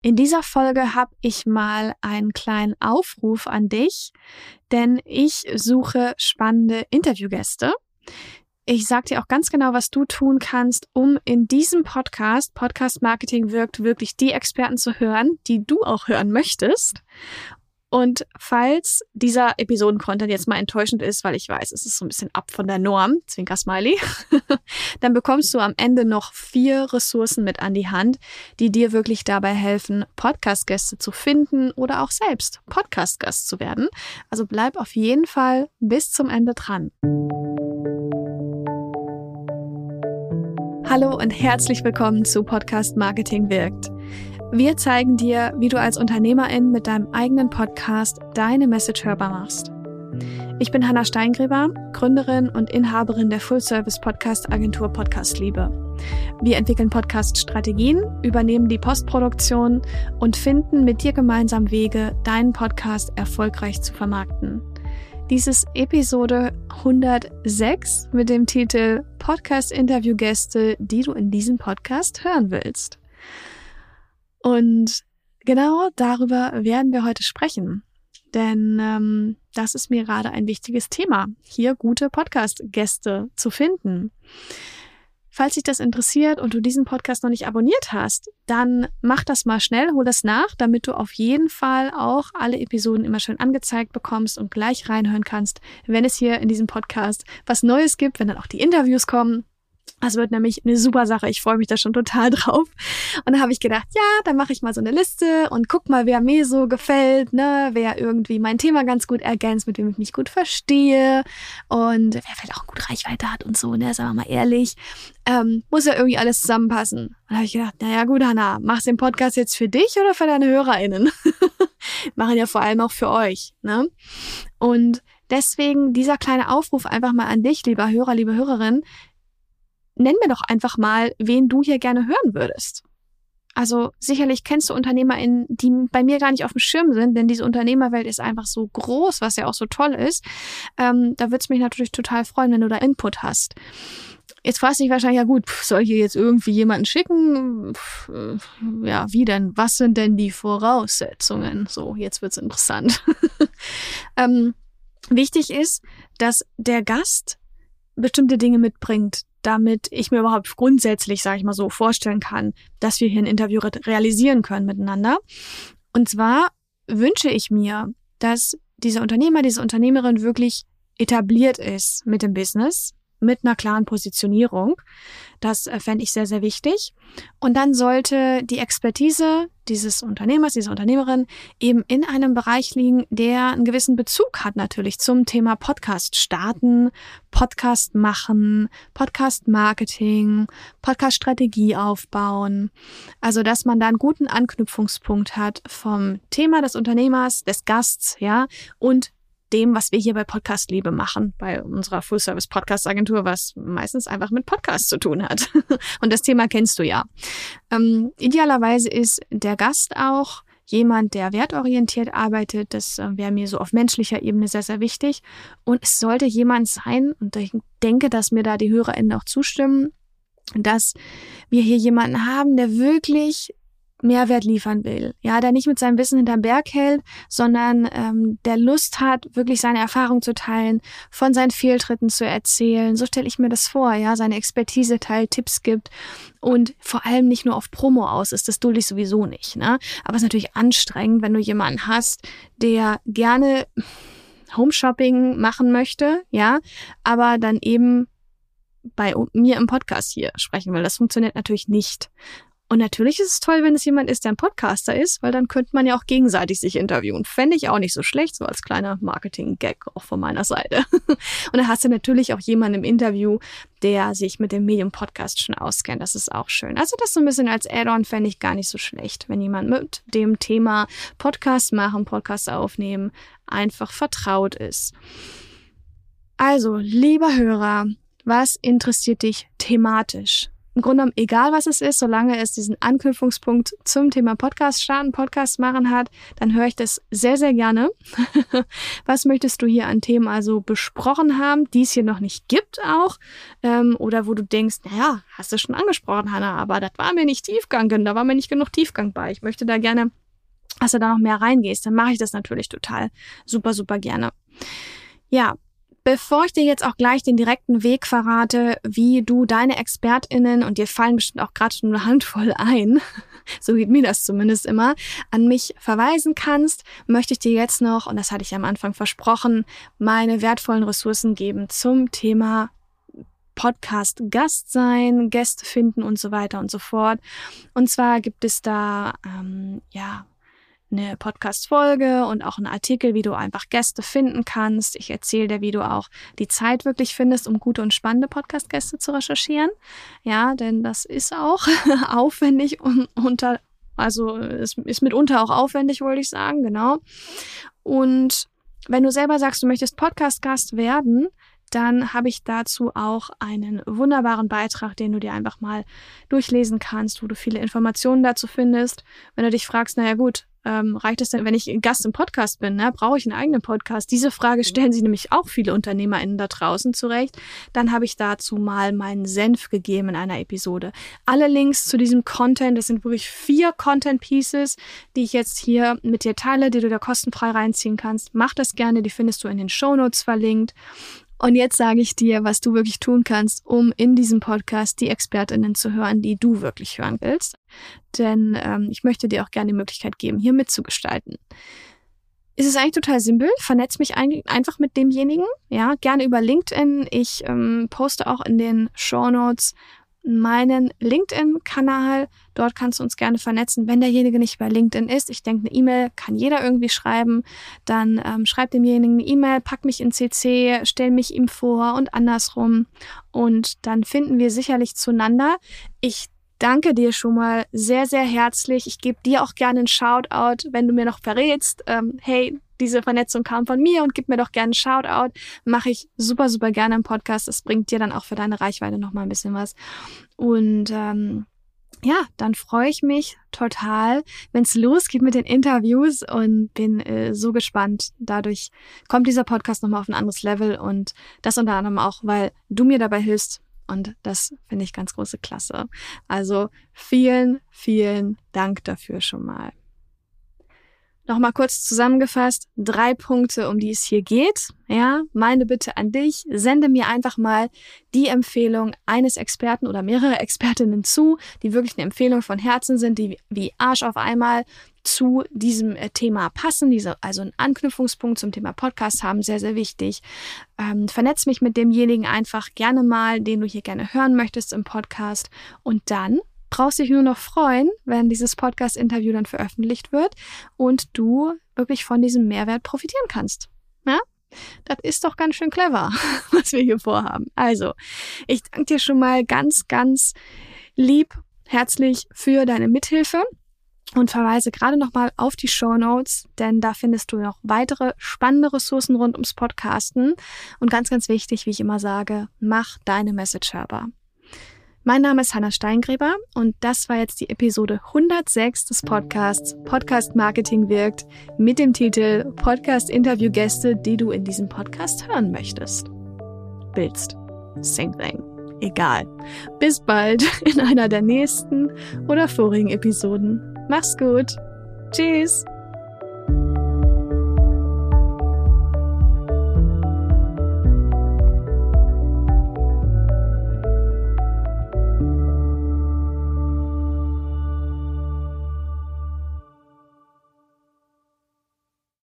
In dieser Folge habe ich mal einen kleinen Aufruf an dich, denn ich suche spannende Interviewgäste. Ich sage dir auch ganz genau, was du tun kannst, um in diesem Podcast, Podcast Marketing wirkt, wirklich die Experten zu hören, die du auch hören möchtest. Und falls dieser Episoden-Content jetzt mal enttäuschend ist, weil ich weiß, es ist so ein bisschen ab von der Norm, Zwinker Smiley, dann bekommst du am Ende noch vier Ressourcen mit an die Hand, die dir wirklich dabei helfen, Podcast-Gäste zu finden oder auch selbst Podcast-Gast zu werden. Also bleib auf jeden Fall bis zum Ende dran. Hallo und herzlich willkommen zu Podcast Marketing wirkt. Wir zeigen dir, wie du als Unternehmerin mit deinem eigenen Podcast deine Message hörbar machst. Ich bin Hanna Steingräber, Gründerin und Inhaberin der Full-Service-Podcast-Agentur Podcast Liebe. Wir entwickeln Podcast-Strategien, übernehmen die Postproduktion und finden mit dir gemeinsam Wege, deinen Podcast erfolgreich zu vermarkten. Dies ist Episode 106 mit dem Titel Podcast-Interview-Gäste, die du in diesem Podcast hören willst. Und genau darüber werden wir heute sprechen. Denn ähm, das ist mir gerade ein wichtiges Thema, hier gute Podcast-Gäste zu finden. Falls dich das interessiert und du diesen Podcast noch nicht abonniert hast, dann mach das mal schnell, hol das nach, damit du auf jeden Fall auch alle Episoden immer schön angezeigt bekommst und gleich reinhören kannst, wenn es hier in diesem Podcast was Neues gibt, wenn dann auch die Interviews kommen das wird nämlich eine super Sache. Ich freue mich da schon total drauf. Und da habe ich gedacht, ja, dann mache ich mal so eine Liste und guck mal, wer mir so gefällt, ne, wer irgendwie mein Thema ganz gut ergänzt, mit wem ich mich gut verstehe und wer vielleicht auch gut Reichweite hat und so, ne, sagen wir mal ehrlich. Ähm, muss ja irgendwie alles zusammenpassen. Und da habe ich gedacht, naja gut, Hanna, machst den Podcast jetzt für dich oder für deine HörerInnen? Machen ja vor allem auch für euch, ne? Und deswegen dieser kleine Aufruf einfach mal an dich, lieber Hörer, liebe Hörerin nenn mir doch einfach mal, wen du hier gerne hören würdest. Also sicherlich kennst du UnternehmerInnen, die bei mir gar nicht auf dem Schirm sind, denn diese Unternehmerwelt ist einfach so groß, was ja auch so toll ist. Ähm, da würde es mich natürlich total freuen, wenn du da Input hast. Jetzt fragst du dich wahrscheinlich, ja gut, soll ich hier jetzt irgendwie jemanden schicken? Äh, ja, wie denn? Was sind denn die Voraussetzungen? So, jetzt wird's interessant. ähm, wichtig ist, dass der Gast bestimmte Dinge mitbringt, damit ich mir überhaupt grundsätzlich, sage ich mal so, vorstellen kann, dass wir hier ein Interview realisieren können miteinander. Und zwar wünsche ich mir, dass dieser Unternehmer, diese Unternehmerin wirklich etabliert ist mit dem Business, mit einer klaren Positionierung. Das äh, fände ich sehr, sehr wichtig. Und dann sollte die Expertise dieses Unternehmers, dieser Unternehmerin eben in einem Bereich liegen, der einen gewissen Bezug hat natürlich zum Thema Podcast starten, Podcast machen, Podcast Marketing, Podcast Strategie aufbauen. Also, dass man da einen guten Anknüpfungspunkt hat vom Thema des Unternehmers, des Gasts, ja, und dem, was wir hier bei Podcast Liebe machen, bei unserer Full-Service-Podcast-Agentur, was meistens einfach mit Podcast zu tun hat. Und das Thema kennst du ja. Ähm, idealerweise ist der Gast auch jemand, der wertorientiert arbeitet. Das äh, wäre mir so auf menschlicher Ebene sehr, sehr wichtig. Und es sollte jemand sein, und ich denke, dass mir da die HörerInnen auch zustimmen, dass wir hier jemanden haben, der wirklich Mehrwert liefern will. Ja, der nicht mit seinem Wissen hinterm Berg hält, sondern ähm, der Lust hat, wirklich seine Erfahrung zu teilen, von seinen Fehltritten zu erzählen. So stelle ich mir das vor, ja, seine Expertise teilt, Tipps gibt und vor allem nicht nur auf Promo aus ist. Das dulde ich sowieso nicht. Ne? Aber es ist natürlich anstrengend, wenn du jemanden hast, der gerne Home Shopping machen möchte, ja, aber dann eben bei mir im Podcast hier sprechen will. Das funktioniert natürlich nicht. Und natürlich ist es toll, wenn es jemand ist, der ein Podcaster ist, weil dann könnte man ja auch gegenseitig sich interviewen. Fände ich auch nicht so schlecht, so als kleiner Marketing-Gag auch von meiner Seite. Und dann hast du natürlich auch jemanden im Interview, der sich mit dem Medium Podcast schon auskennt. Das ist auch schön. Also das so ein bisschen als Add-on fände ich gar nicht so schlecht, wenn jemand mit dem Thema Podcast machen, Podcast aufnehmen, einfach vertraut ist. Also, lieber Hörer, was interessiert dich thematisch? Im Grunde genommen egal, was es ist, solange es diesen Anknüpfungspunkt zum Thema Podcast starten, Podcast machen hat, dann höre ich das sehr, sehr gerne. was möchtest du hier an Themen also besprochen haben, die es hier noch nicht gibt auch? Ähm, oder wo du denkst, naja, hast du schon angesprochen, Hanna, aber das war mir nicht Tiefgang, da war mir nicht genug Tiefgang bei. Ich möchte da gerne, dass du da noch mehr reingehst. Dann mache ich das natürlich total super, super gerne. Ja, Bevor ich dir jetzt auch gleich den direkten Weg verrate, wie du deine ExpertInnen, und dir fallen bestimmt auch gerade schon eine Handvoll ein, so geht mir das zumindest immer, an mich verweisen kannst, möchte ich dir jetzt noch, und das hatte ich am Anfang versprochen, meine wertvollen Ressourcen geben zum Thema Podcast Gast sein, Gäste finden und so weiter und so fort. Und zwar gibt es da ähm, ja eine Podcast-Folge und auch einen Artikel, wie du einfach Gäste finden kannst. Ich erzähle dir, wie du auch die Zeit wirklich findest, um gute und spannende Podcast-Gäste zu recherchieren. Ja, denn das ist auch aufwendig und unter, also es ist mitunter auch aufwendig, wollte ich sagen, genau. Und wenn du selber sagst, du möchtest Podcast-Gast werden, dann habe ich dazu auch einen wunderbaren Beitrag, den du dir einfach mal durchlesen kannst, wo du viele Informationen dazu findest. Wenn du dich fragst, naja gut, ähm, reicht es denn, wenn ich Gast im Podcast bin? Ne? Brauche ich einen eigenen Podcast? Diese Frage stellen sich nämlich auch viele UnternehmerInnen da draußen zurecht. Dann habe ich dazu mal meinen Senf gegeben in einer Episode. Alle Links zu diesem Content, das sind wirklich vier Content Pieces, die ich jetzt hier mit dir teile, die du da kostenfrei reinziehen kannst. Mach das gerne, die findest du in den Show Notes verlinkt. Und jetzt sage ich dir, was du wirklich tun kannst, um in diesem Podcast die Expertinnen zu hören, die du wirklich hören willst. Denn ähm, ich möchte dir auch gerne die Möglichkeit geben, hier mitzugestalten. Es ist eigentlich total simpel. Vernetz mich ein, einfach mit demjenigen. Ja, gerne über LinkedIn. Ich ähm, poste auch in den Show Notes meinen LinkedIn-Kanal. Dort kannst du uns gerne vernetzen. Wenn derjenige nicht bei LinkedIn ist, ich denke, eine E-Mail kann jeder irgendwie schreiben, dann ähm, schreib demjenigen eine E-Mail, pack mich in CC, stell mich ihm vor und andersrum. Und dann finden wir sicherlich zueinander. Ich danke dir schon mal sehr, sehr herzlich. Ich gebe dir auch gerne einen Shoutout, wenn du mir noch verrätst, ähm, hey, diese Vernetzung kam von mir und gib mir doch gerne einen Shoutout. Mache ich super, super gerne im Podcast. Das bringt dir dann auch für deine Reichweite nochmal ein bisschen was. Und ähm, ja, dann freue ich mich total, wenn es losgeht mit den Interviews und bin äh, so gespannt. Dadurch kommt dieser Podcast nochmal auf ein anderes Level und das unter anderem auch, weil du mir dabei hilfst. Und das finde ich ganz große Klasse. Also vielen, vielen Dank dafür schon mal. Nochmal kurz zusammengefasst, drei Punkte, um die es hier geht. Ja, meine Bitte an dich, sende mir einfach mal die Empfehlung eines Experten oder mehrere Expertinnen zu, die wirklich eine Empfehlung von Herzen sind, die wie Arsch auf einmal zu diesem äh, Thema passen, diese, also einen Anknüpfungspunkt zum Thema Podcast haben, sehr, sehr wichtig. Ähm, vernetz mich mit demjenigen einfach gerne mal, den du hier gerne hören möchtest im Podcast und dann brauchst dich nur noch freuen, wenn dieses Podcast-Interview dann veröffentlicht wird und du wirklich von diesem Mehrwert profitieren kannst. Ja? Das ist doch ganz schön clever, was wir hier vorhaben. Also, ich danke dir schon mal ganz, ganz lieb, herzlich für deine Mithilfe und verweise gerade nochmal auf die Show Notes, denn da findest du noch weitere spannende Ressourcen rund ums Podcasten. Und ganz, ganz wichtig, wie ich immer sage, mach deine Message hörbar. Mein Name ist Hanna Steingräber und das war jetzt die Episode 106 des Podcasts Podcast Marketing wirkt mit dem Titel Podcast Interview Gäste, die du in diesem Podcast hören möchtest. Willst. Same thing. Egal. Bis bald in einer der nächsten oder vorigen Episoden. Mach's gut. Tschüss.